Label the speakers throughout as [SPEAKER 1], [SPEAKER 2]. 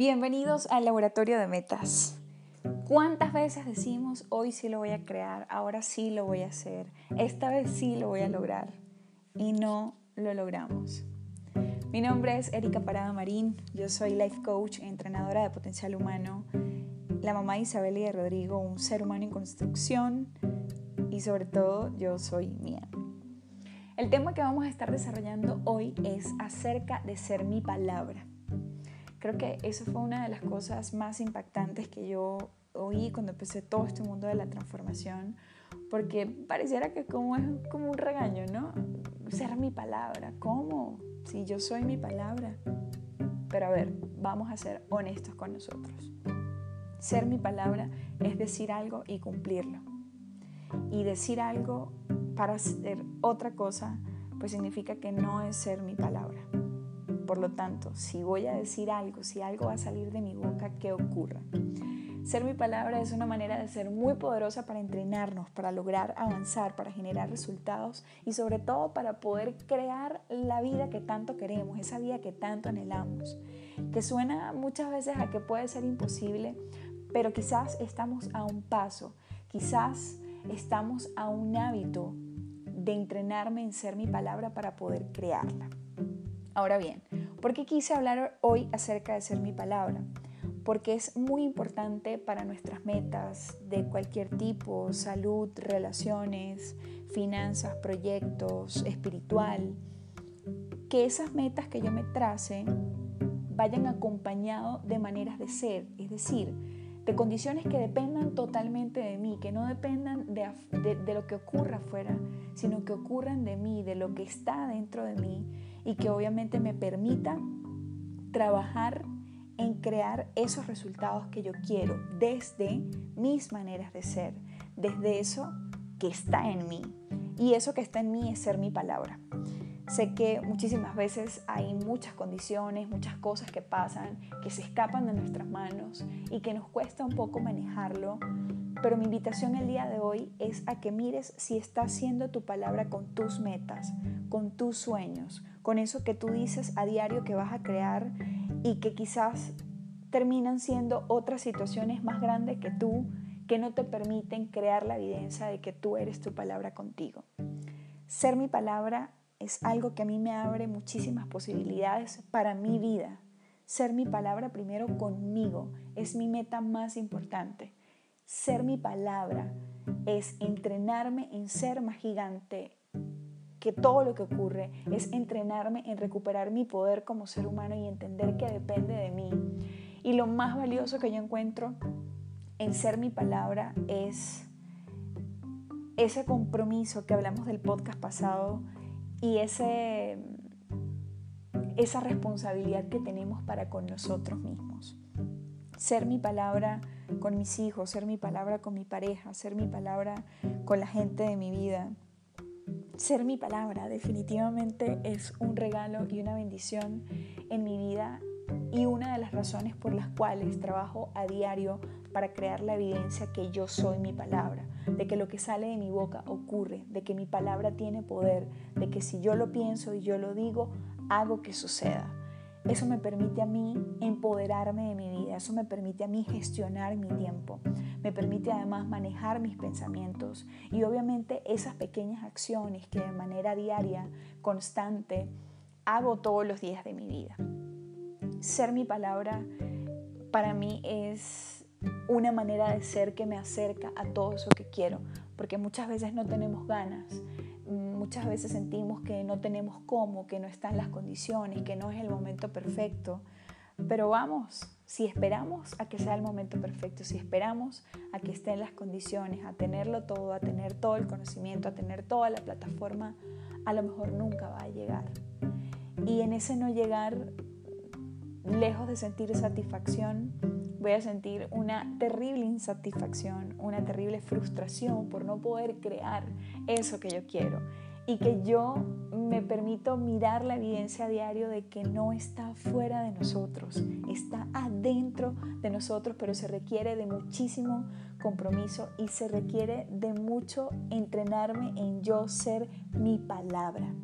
[SPEAKER 1] Bienvenidos al laboratorio de metas. ¿Cuántas veces decimos, hoy sí lo voy a crear, ahora sí lo voy a hacer, esta vez sí lo voy a lograr? Y no lo logramos. Mi nombre es Erika Parada Marín, yo soy life coach, entrenadora de potencial humano, la mamá de Isabel y de Rodrigo, un ser humano en construcción y sobre todo yo soy mía. El tema que vamos a estar desarrollando hoy es acerca de ser mi palabra. Creo que eso fue una de las cosas más impactantes que yo oí cuando empecé todo este mundo de la transformación, porque pareciera que como es como un regaño, ¿no? Ser mi palabra, ¿cómo? Si yo soy mi palabra. Pero a ver, vamos a ser honestos con nosotros. Ser mi palabra es decir algo y cumplirlo. Y decir algo para hacer otra cosa, pues significa que no es ser mi palabra. Por lo tanto, si voy a decir algo, si algo va a salir de mi boca, ¿qué ocurra? Ser mi palabra es una manera de ser muy poderosa para entrenarnos, para lograr avanzar, para generar resultados y sobre todo para poder crear la vida que tanto queremos, esa vida que tanto anhelamos, que suena muchas veces a que puede ser imposible, pero quizás estamos a un paso, quizás estamos a un hábito de entrenarme en ser mi palabra para poder crearla. Ahora bien, ¿por qué quise hablar hoy acerca de ser mi palabra? Porque es muy importante para nuestras metas de cualquier tipo, salud, relaciones, finanzas, proyectos, espiritual, que esas metas que yo me trace vayan acompañados de maneras de ser, es decir, de condiciones que dependan totalmente de mí, que no dependan de, de, lo que ocurra afuera, sino que ocurran de mí, de lo que está dentro de mí y que obviamente me permita trabajar en crear esos resultados que yo quiero desde mis maneras de ser, desde eso que está en mí. Y eso que está en mí es ser mi palabra. Sé que muchísimas veces hay muchas condiciones, muchas cosas que pasan, que se escapan de nuestras manos y que nos cuesta un poco manejarlo, pero mi invitación el día de hoy es a que mires si está haciendo tu palabra con tus metas, con tus sueños, con eso que tú dices a diario que vas a crear y que quizás terminan siendo otras situaciones más grandes que tú que no te permiten crear la evidencia de que tú eres tu palabra contigo. Ser mi palabra es algo que a mí me abre muchísimas posibilidades para mi vida. Ser mi palabra primero conmigo es mi meta más importante. Ser mi palabra es entrenarme en ser más gigante que todo lo que ocurre es entrenarme en recuperar mi poder como ser humano y entender que depende de mí. Y lo más valioso que yo encuentro en ser mi palabra es ese compromiso que hablamos del podcast pasado y ese, esa responsabilidad que tenemos para con nosotros mismos. Ser mi palabra con mis hijos, ser mi palabra con mi pareja, ser mi palabra con la gente de mi vida, ser mi palabra definitivamente es un regalo y una bendición en mi vida y una de las razones por las cuales trabajo a diario para crear la evidencia que yo soy mi palabra, de que lo que sale de mi boca ocurre, de que mi palabra tiene poder, de que si yo lo pienso y yo lo digo, hago que suceda. Eso me permite a mí empoderarme de mi vida, eso me permite a mí gestionar mi tiempo, me permite además manejar mis pensamientos y obviamente esas pequeñas acciones que de manera diaria, constante, hago todos los días de mi vida. Ser mi palabra para mí es una manera de ser que me acerca a todo eso que quiero, porque muchas veces no tenemos ganas, muchas veces sentimos que no tenemos cómo, que no están las condiciones, que no es el momento perfecto. Pero vamos, si esperamos a que sea el momento perfecto, si esperamos a que estén las condiciones, a tenerlo todo, a tener todo el conocimiento, a tener toda la plataforma, a lo mejor nunca va a llegar. Y en ese no llegar, lejos de sentir satisfacción, voy a sentir una terrible insatisfacción, una terrible frustración por no poder crear eso que yo quiero y que yo me permito mirar la evidencia a diario de que no está fuera de nosotros, está adentro de nosotros, pero se requiere de muchísimo compromiso y se requiere de mucho entrenarme en yo ser mi palabra.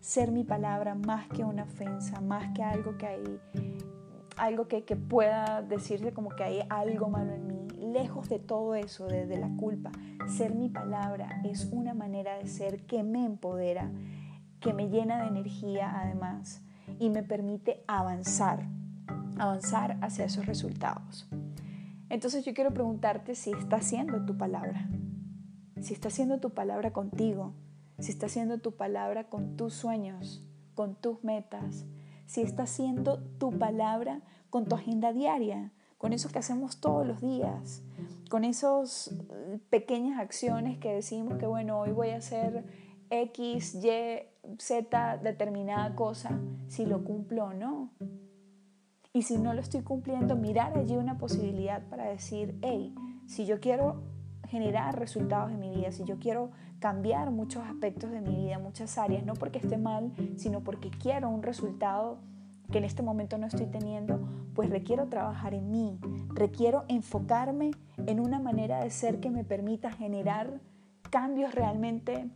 [SPEAKER 1] Ser mi palabra más que una ofensa, más que algo que hay algo que, que, pueda decirse como que hay algo malo en mí. Lejos de todo eso, de, de la culpa, ser mi palabra es una manera de ser que me empodera, que me llena de energía además y me permite avanzar, avanzar hacia esos resultados. Entonces yo quiero preguntarte si está haciendo tu palabra, si está haciendo tu palabra contigo, si está haciendo tu palabra con tus sueños, con tus metas, si está haciendo tu palabra con tu agenda diaria, con eso que hacemos todos los días, con esas eh, pequeñas acciones que decimos que, bueno, hoy voy a hacer X, Y, Z, determinada cosa, si lo cumplo o no. Y si no lo estoy cumpliendo, mirar allí una posibilidad para decir, hey, si yo quiero generar resultados en mi vida, si yo quiero cambiar muchos aspectos de mi vida, muchas áreas, no porque esté mal, sino porque quiero un resultado que en este momento no estoy teniendo, pues requiero trabajar en mí, requiero enfocarme en una manera de ser que me permita generar cambios realmente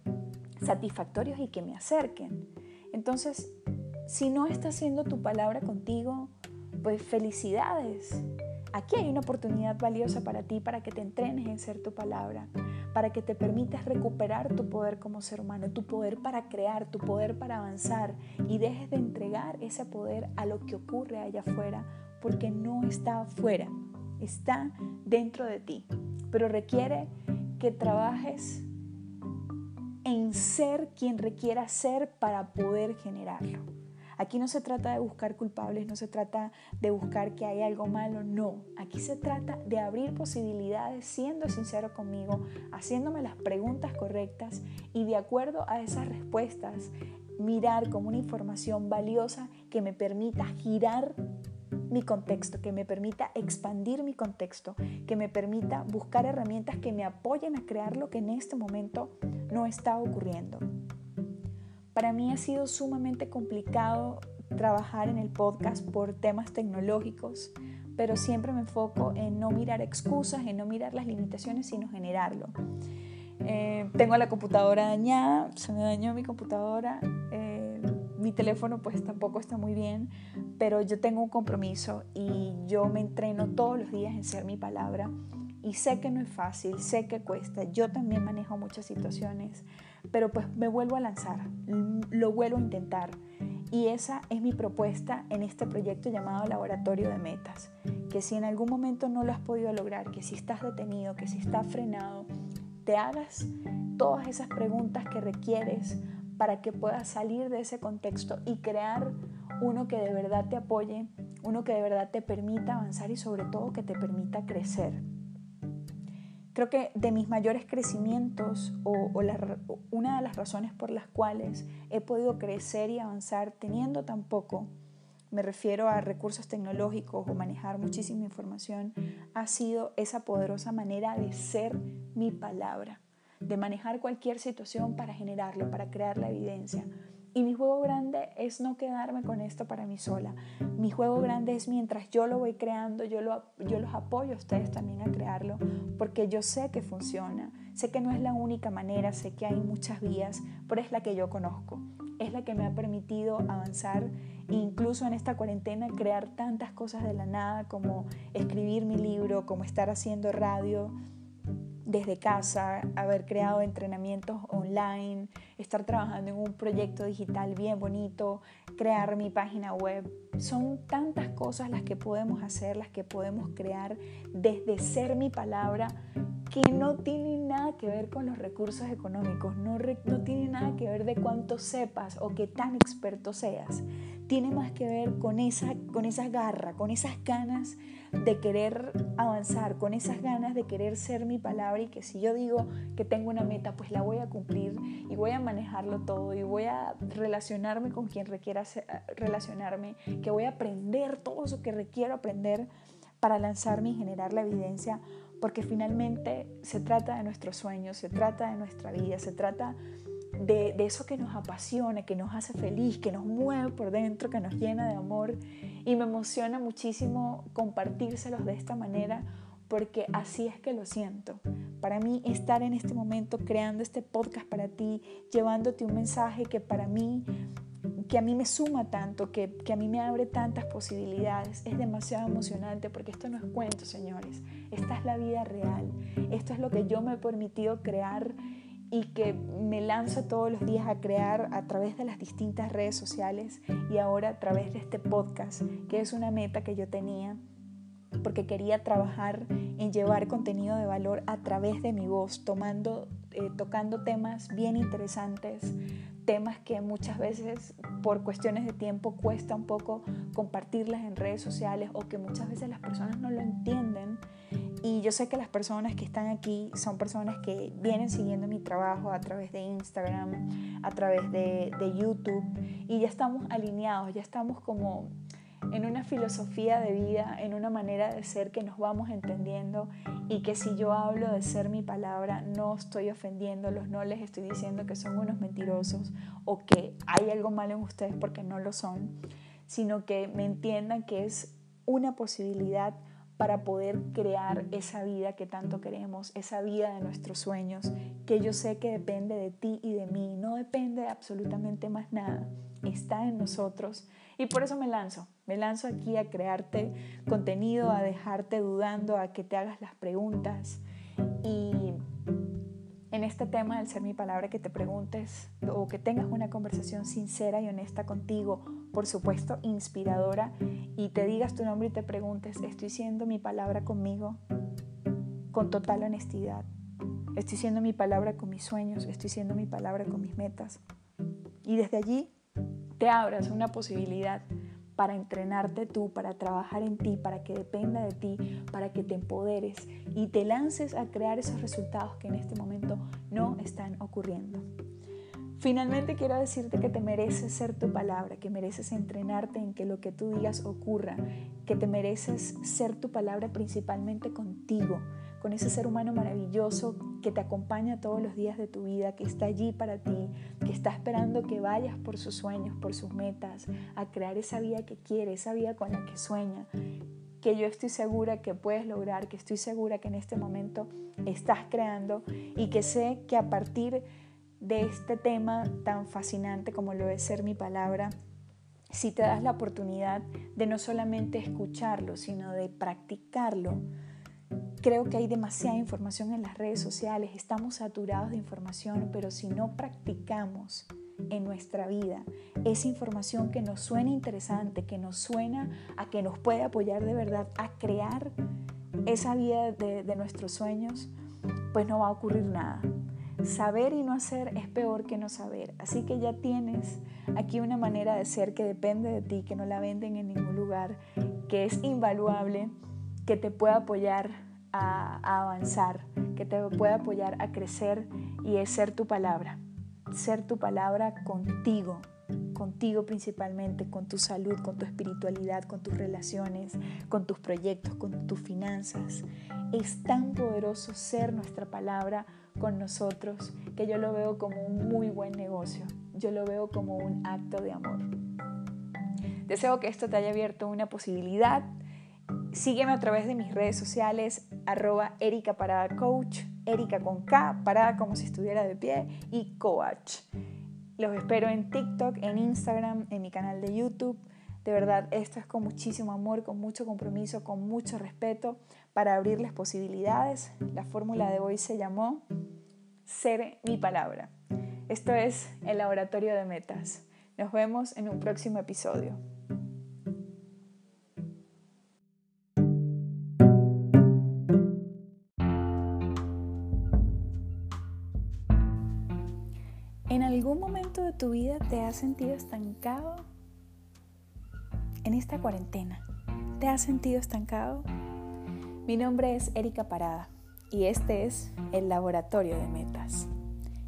[SPEAKER 1] satisfactorios y que me acerquen. Entonces, si no está haciendo tu palabra contigo, pues felicidades. Aquí hay una oportunidad valiosa para ti, para que te entrenes en ser tu palabra, para que te permitas recuperar tu poder como ser humano, tu poder para crear, tu poder para avanzar y dejes de entregar ese poder a lo que ocurre allá afuera, porque no está afuera, está dentro de ti, pero requiere que trabajes en ser quien requiera ser para poder generarlo. Aquí no se trata de buscar culpables, no se trata de buscar que hay algo malo, no. Aquí se trata de abrir posibilidades siendo sincero conmigo, haciéndome las preguntas correctas y de acuerdo a esas respuestas, mirar como una información valiosa que me permita girar mi contexto, que me permita expandir mi contexto, que me permita buscar herramientas que me apoyen a crear lo que en este momento no está ocurriendo. Para mí ha sido sumamente complicado trabajar en el podcast por temas tecnológicos, pero siempre me enfoco en no mirar excusas, en no mirar las limitaciones, sino generarlo. Eh, tengo la computadora dañada, se me dañó mi computadora, eh, mi teléfono pues tampoco está muy bien, pero yo tengo un compromiso y yo me entreno todos los días en ser mi palabra y sé que no es fácil, sé que cuesta, yo también manejo muchas situaciones, pero pues me vuelvo a lanzar, lo vuelvo a intentar. Y esa es mi propuesta en este proyecto llamado Laboratorio de Metas, que si en algún momento no lo has podido lograr, que si estás detenido, que si estás frenado, te hagas todas esas preguntas que requieres para que puedas salir de ese contexto y crear uno que de verdad te apoye, uno que de verdad te permita avanzar y sobre todo que te permita crecer. Creo que de mis mayores crecimientos o, una de las razones por las cuales he podido crecer y avanzar teniendo tan poco, me refiero a recursos tecnológicos o manejar muchísima información, ha sido esa poderosa manera de ser mi palabra, de manejar cualquier situación para generarlo, para crear la evidencia, y mi juego grande es no quedarme con esto para mí sola. Mi juego grande es mientras yo lo voy creando, yo, lo, yo los apoyo a ustedes también a crearlo, porque yo sé que funciona. Sé que no es la única manera, sé que hay muchas vías, pero es la que yo conozco. Es la que me ha permitido avanzar incluso en esta cuarentena crear tantas cosas de la nada como escribir mi libro, como estar haciendo radio, desde casa, haber creado entrenamientos online, estar trabajando en un proyecto digital bien bonito, crear mi página web. Son tantas cosas las que podemos hacer, las que podemos crear desde ser mi palabra, que no tiene nada que ver con los recursos económicos, no, no tiene nada que ver de cuánto sepas o qué tan experto seas. Tiene más que ver con esa, con esa garra, con esas ganas de querer avanzar, con esas ganas de querer ser mi palabra y que si yo digo que tengo una meta, pues la voy a cumplir y voy a manejarlo todo y voy a relacionarme con quien requiera relacionarme, que voy a aprender todo eso que requiero aprender para lanzarme y generar la evidencia, porque finalmente se trata de nuestros sueños, se trata de nuestra vida, se trata de, eso que nos apasiona, que nos hace feliz, que nos mueve por dentro, que nos llena de amor. Y me emociona muchísimo compartírselos de esta manera porque así es que lo siento. Para mí estar en este momento creando este podcast para ti, llevándote un mensaje que para mí que a mí me suma tanto, que, que, a mí me abre tantas posibilidades. Es demasiado emocionante porque esto no es cuento, señores. Esta es la vida real. Esto es lo que yo me he permitido crear y que me lanzo todos los días a crear a través de las distintas redes sociales y ahora a través de este podcast, que es una meta que yo tenía porque quería trabajar en llevar contenido de valor a través de mi voz, tomando, eh, tocando temas bien interesantes, temas que muchas veces por cuestiones de tiempo cuesta un poco compartirlas en redes sociales o que muchas veces las personas no lo entienden. Y yo sé que las personas que están aquí son personas que vienen siguiendo mi trabajo a través de Instagram, a través de, YouTube y ya estamos alineados, ya estamos como en una filosofía de vida, en una manera de ser que nos vamos entendiendo y que si yo hablo de ser mi palabra, no estoy ofendiéndolos, no les estoy diciendo que son unos mentirosos o que hay algo malo en ustedes porque no lo son, sino que me entiendan que es una posibilidad para poder crear esa vida que tanto queremos, esa vida de nuestros sueños, que yo sé que depende de ti y de mí, no depende de absolutamente más nada, está en nosotros. Y por eso me lanzo, me lanzo aquí a crearte contenido, a dejarte dudando, a que te hagas las preguntas y en este tema del ser mi palabra que te preguntes o que tengas una conversación sincera y honesta contigo, por supuesto inspiradora, y te digas tu nombre y te preguntes, ¿estoy siendo mi palabra conmigo? Con total honestidad. Estoy siendo mi palabra con mis sueños, estoy siendo mi palabra con mis metas. Y desde allí te abras una posibilidad para entrenarte tú, para trabajar en ti, para que dependa de ti, para que te empoderes y te lances a crear esos resultados que en este momento no están ocurriendo. Finalmente quiero decirte que te mereces ser tu palabra, que mereces entrenarte en que lo que tú digas ocurra, que te mereces ser tu palabra principalmente contigo, con ese ser humano maravilloso que te acompaña todos los días de tu vida, que está allí para ti, que está esperando que vayas por sus sueños, por sus metas, a crear esa vida que quiere, esa vida con la que sueña, que yo estoy segura que puedes lograr, que estoy segura que en este momento estás creando y que sé que a partir de este tema tan fascinante como lo es ser mi palabra, si te das la oportunidad de no solamente escucharlo, sino de practicarlo, Creo que hay demasiada información en las redes sociales, estamos saturados de información, pero si no practicamos en nuestra vida esa información que nos suena interesante, que nos suena a que nos puede apoyar de verdad a crear esa vida de, de nuestros sueños, pues no va a ocurrir nada. Saber y no hacer es peor que no saber. Así que ya tienes aquí una manera de ser que depende de ti, que no la venden en ningún lugar, que es invaluable, que te puede apoyar a, avanzar, que te puede apoyar a crecer y es ser tu palabra. Ser tu palabra contigo, contigo principalmente, con tu salud, con tu espiritualidad, con tus relaciones, con tus proyectos, con tus finanzas. Es tan poderoso ser nuestra palabra con nosotros que yo lo veo como un muy buen negocio. Yo lo veo como un acto de amor. Deseo que esto te haya abierto una posibilidad Sígueme a través de mis redes sociales, arroba Erika Parada Coach, Erika con K, parada como si estuviera de pie, y Coach. Los espero en TikTok, en Instagram, en mi canal de YouTube. De verdad, esto es con muchísimo amor, con mucho compromiso, con mucho respeto para abrirles posibilidades. La fórmula de hoy se llamó Ser mi palabra. Esto es el laboratorio de metas. Nos vemos en un próximo episodio. ¿En algún momento de tu vida te has sentido estancado? En esta cuarentena, ¿te has sentido estancado? Mi nombre es Erika Parada y este es el Laboratorio de Metas.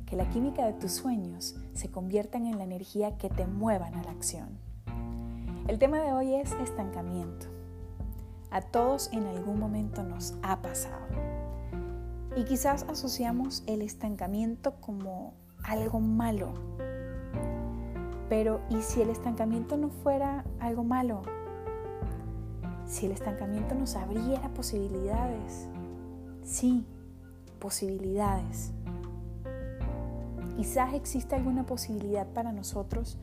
[SPEAKER 1] Que la química de tus sueños se conviertan en la energía que te muevan a la acción. El tema de hoy es estancamiento. A todos en algún momento nos ha pasado. Y quizás asociamos el estancamiento como algo malo. Pero ¿y si el estancamiento no fuera algo malo? Si el estancamiento nos abriera posibilidades. Sí, posibilidades. Quizás existe alguna posibilidad para nosotros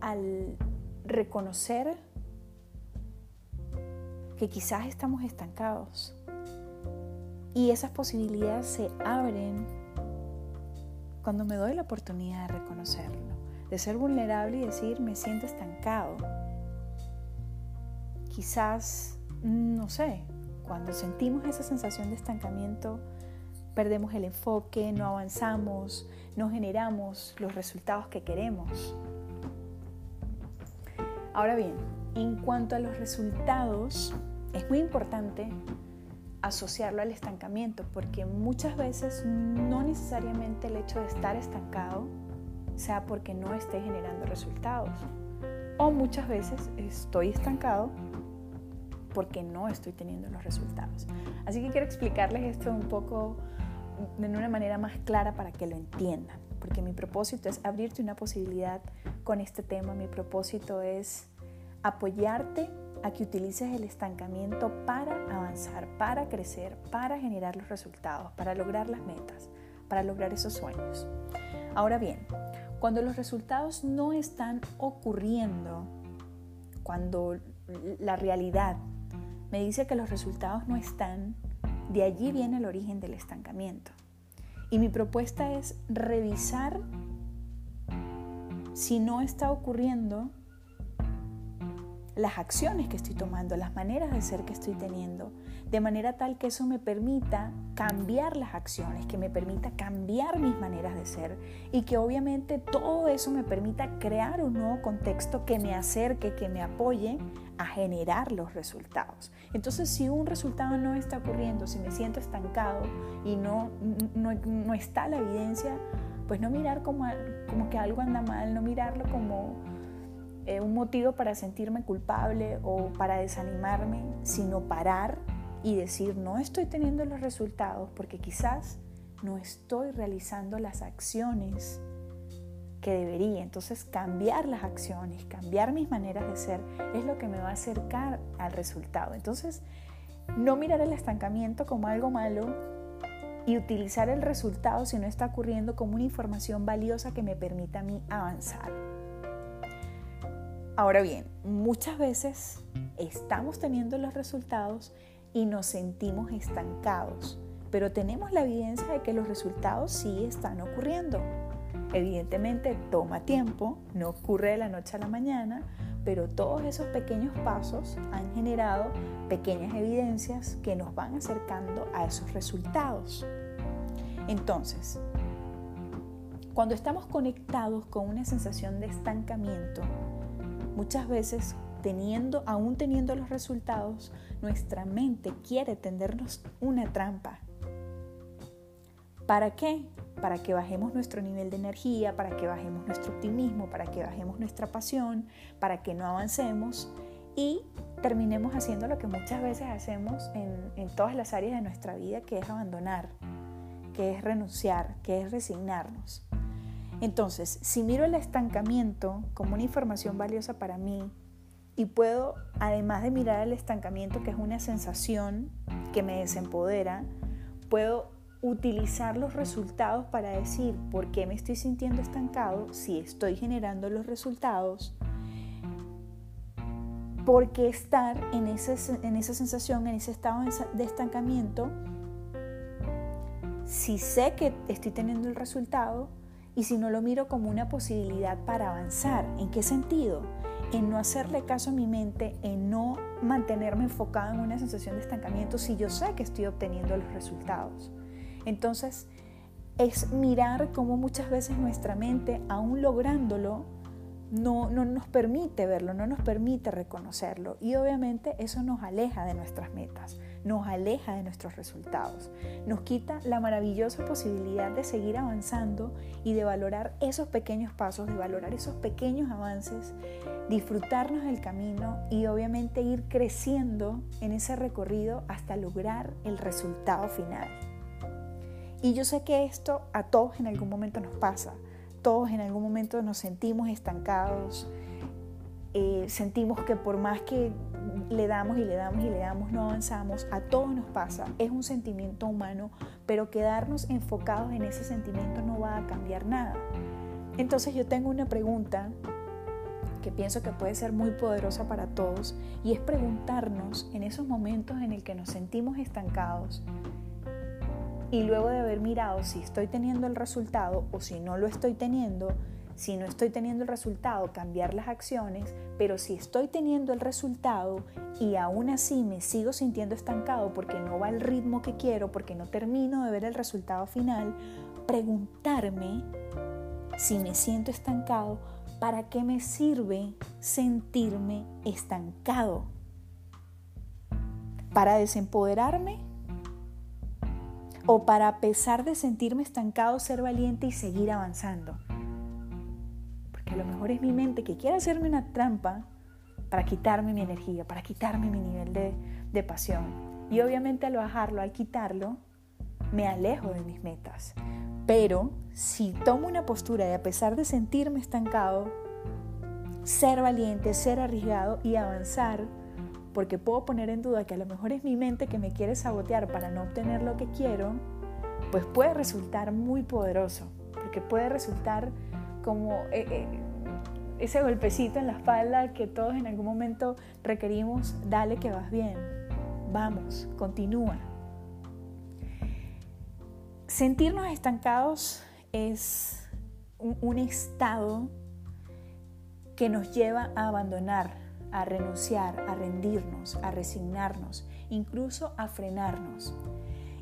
[SPEAKER 1] al reconocer que quizás estamos estancados y esas posibilidades se abren cuando me doy la oportunidad de reconocerlo, de ser vulnerable y decir me siento estancado. Quizás, no sé, cuando sentimos esa sensación de estancamiento, perdemos el enfoque, no avanzamos, no generamos los resultados que queremos. Ahora bien, en cuanto a los resultados, es muy importante asociarlo al estancamiento, porque muchas veces no necesariamente el hecho de estar estancado sea porque no esté generando resultados. O muchas veces estoy estancado porque no estoy teniendo los resultados. Así que quiero explicarles esto un poco de una manera más clara para que lo entiendan, porque mi propósito es abrirte una posibilidad con este tema, mi propósito es apoyarte a que utilices el estancamiento para avanzar, para crecer, para generar los resultados, para lograr las metas, para lograr esos sueños. Ahora bien, cuando los resultados no están ocurriendo, cuando la realidad me dice que los resultados no están, de allí viene el origen del estancamiento. Y mi propuesta es revisar si no está ocurriendo las acciones que estoy tomando, las maneras de ser que estoy teniendo, de manera tal que eso me permita cambiar las acciones, que me permita cambiar mis maneras de ser y que obviamente todo eso me permita crear un nuevo contexto que me acerque, que me apoye a generar los resultados. Entonces, si un resultado no está ocurriendo, si me siento estancado y no, no, está la evidencia, pues no mirar como, como que algo anda mal, no mirarlo como eh, un motivo para sentirme culpable o para desanimarme, sino parar y decir, no estoy teniendo los resultados porque quizás no estoy realizando las acciones que debería. Entonces cambiar las acciones, cambiar mis maneras de ser es lo que me va a acercar al resultado. Entonces no mirar el estancamiento como algo malo y utilizar el resultado si no está ocurriendo como una información valiosa que me permita a mí avanzar. Ahora bien, muchas veces estamos teniendo los resultados y nos sentimos estancados, pero tenemos la evidencia de que los resultados sí están ocurriendo. Evidentemente toma tiempo, no ocurre de la noche a la mañana, pero todos esos pequeños pasos han generado pequeñas evidencias que nos van acercando a esos resultados. Entonces, cuando estamos conectados con una sensación de estancamiento, Muchas veces, teniendo, aún teniendo los resultados, nuestra mente quiere tendernos una trampa. ¿Para qué? Para que bajemos nuestro nivel de energía, para que bajemos nuestro optimismo, para que bajemos nuestra pasión, para que no avancemos y terminemos haciendo lo que muchas veces hacemos en, en todas las áreas de nuestra vida, que es abandonar, que es renunciar, que es resignarnos. Entonces, si miro el estancamiento como una información valiosa para mí y puedo, además de mirar el estancamiento, que es una sensación que me desempodera, puedo utilizar los resultados para decir por qué me estoy sintiendo estancado, si estoy generando los resultados, por qué estar en, esa sensación, en ese estado de estancamiento, si sé que estoy teniendo el resultado, y si no lo miro como una posibilidad para avanzar. ¿En qué sentido? En no hacerle caso a mi mente, en no mantenerme enfocado en una sensación de estancamiento si yo sé que estoy obteniendo los resultados. Entonces, es mirar cómo muchas veces nuestra mente, aún lográndolo, no, no nos permite verlo, no nos permite reconocerlo. Y obviamente eso nos aleja de nuestras metas nos aleja de nuestros resultados, nos quita la maravillosa posibilidad de seguir avanzando y de valorar esos pequeños pasos, de valorar esos pequeños avances, disfrutarnos del camino y obviamente ir creciendo en ese recorrido hasta lograr el resultado final. Y yo sé que esto a todos en algún momento nos pasa, todos en algún momento nos sentimos estancados, eh, sentimos que por más que le damos y le damos y le damos, no avanzamos, a todos nos pasa, es un sentimiento humano, pero quedarnos enfocados en ese sentimiento no va a cambiar nada. Entonces yo tengo una pregunta que pienso que puede ser muy poderosa para todos y es preguntarnos en esos momentos en el que nos sentimos estancados y luego de haber mirado si estoy teniendo el resultado o si no lo estoy teniendo, si no estoy teniendo el resultado, cambiar las acciones, pero si estoy teniendo el resultado y aún así me sigo sintiendo estancado porque no va al ritmo que quiero, porque no termino de ver el resultado final, preguntarme si me siento estancado, ¿para qué me sirve sentirme estancado? ¿Para desempoderarme? ¿O para a pesar de sentirme estancado ser valiente y seguir avanzando? a lo mejor es mi mente que quiere hacerme una trampa para quitarme mi energía, para quitarme mi nivel de, de pasión. Y obviamente al bajarlo, al quitarlo, me alejo de mis metas. Pero si tomo una postura y a pesar de sentirme estancado, ser valiente, ser arriesgado y avanzar, porque puedo poner en duda que a lo mejor es mi mente que me quiere sabotear para no obtener lo que quiero, pues puede resultar muy poderoso, porque puede resultar como eh, eh, ese golpecito en la espalda que todos en algún momento requerimos, dale que vas bien, vamos, continúa. Sentirnos estancados es un estado que nos lleva a abandonar, a renunciar, a rendirnos, a resignarnos, incluso a frenarnos.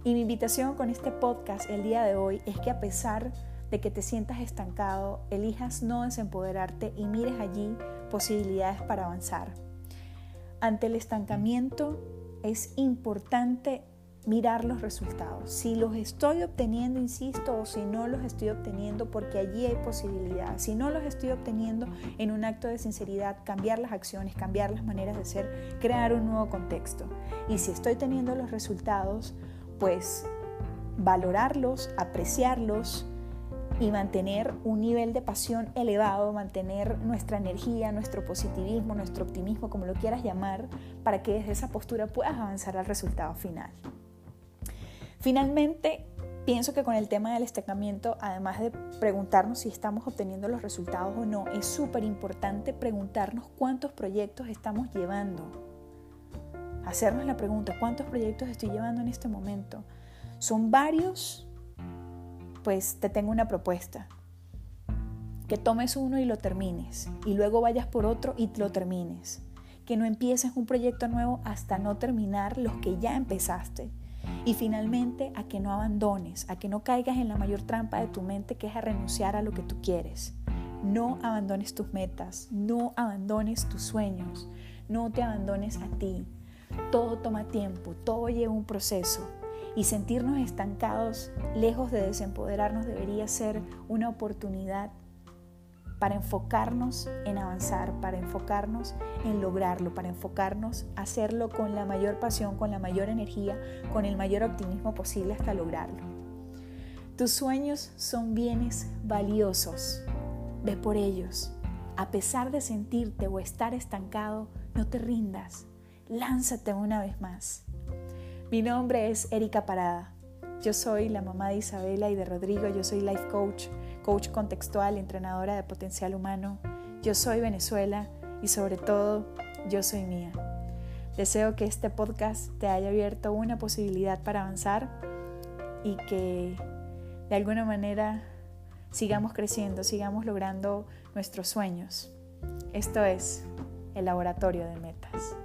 [SPEAKER 1] Y mi invitación con este podcast el día de hoy es que a pesar de que te sientas estancado, elijas no desempoderarte y mires allí posibilidades para avanzar. Ante el estancamiento es importante mirar los resultados. Si los estoy obteniendo, insisto, o si no los estoy obteniendo, porque allí hay posibilidad. Si no los estoy obteniendo en un acto de sinceridad, cambiar las acciones, cambiar las maneras de ser, crear un nuevo contexto. Y si estoy teniendo los resultados, pues valorarlos, apreciarlos, y mantener un nivel de pasión elevado, mantener nuestra energía, nuestro positivismo, nuestro optimismo, como lo quieras llamar, para que desde esa postura puedas avanzar al resultado final. Finalmente, pienso que con el tema del estancamiento, además de preguntarnos si estamos obteniendo los resultados o no, es súper importante preguntarnos cuántos proyectos estamos llevando. Hacernos la pregunta, ¿cuántos proyectos estoy llevando en este momento? ¿Son varios? pues te tengo una propuesta. Que tomes uno y lo termines, y luego vayas por otro y lo termines. Que no empieces un proyecto nuevo hasta no terminar los que ya empezaste. Y finalmente a que no abandones, a que no caigas en la mayor trampa de tu mente que es a renunciar a lo que tú quieres. No abandones tus metas, no abandones tus sueños, no te abandones a ti. Todo toma tiempo, todo lleva un proceso y sentirnos estancados, lejos de desempoderarnos, debería ser una oportunidad para enfocarnos en avanzar, para enfocarnos en lograrlo, para enfocarnos a hacerlo con la mayor pasión, con la mayor energía, con el mayor optimismo posible hasta lograrlo. Tus sueños son bienes valiosos. Ve por ellos. A pesar de sentirte o estar estancado, no te rindas. Lánzate una vez más. Mi nombre es Erika Parada. Yo soy la mamá de Isabela y de Rodrigo. Yo soy life coach, coach contextual, entrenadora de potencial humano. Yo soy Venezuela y sobre todo yo soy mía. Deseo que este podcast te haya abierto una posibilidad para avanzar y que de alguna manera sigamos creciendo, sigamos logrando nuestros sueños. Esto es el laboratorio de metas.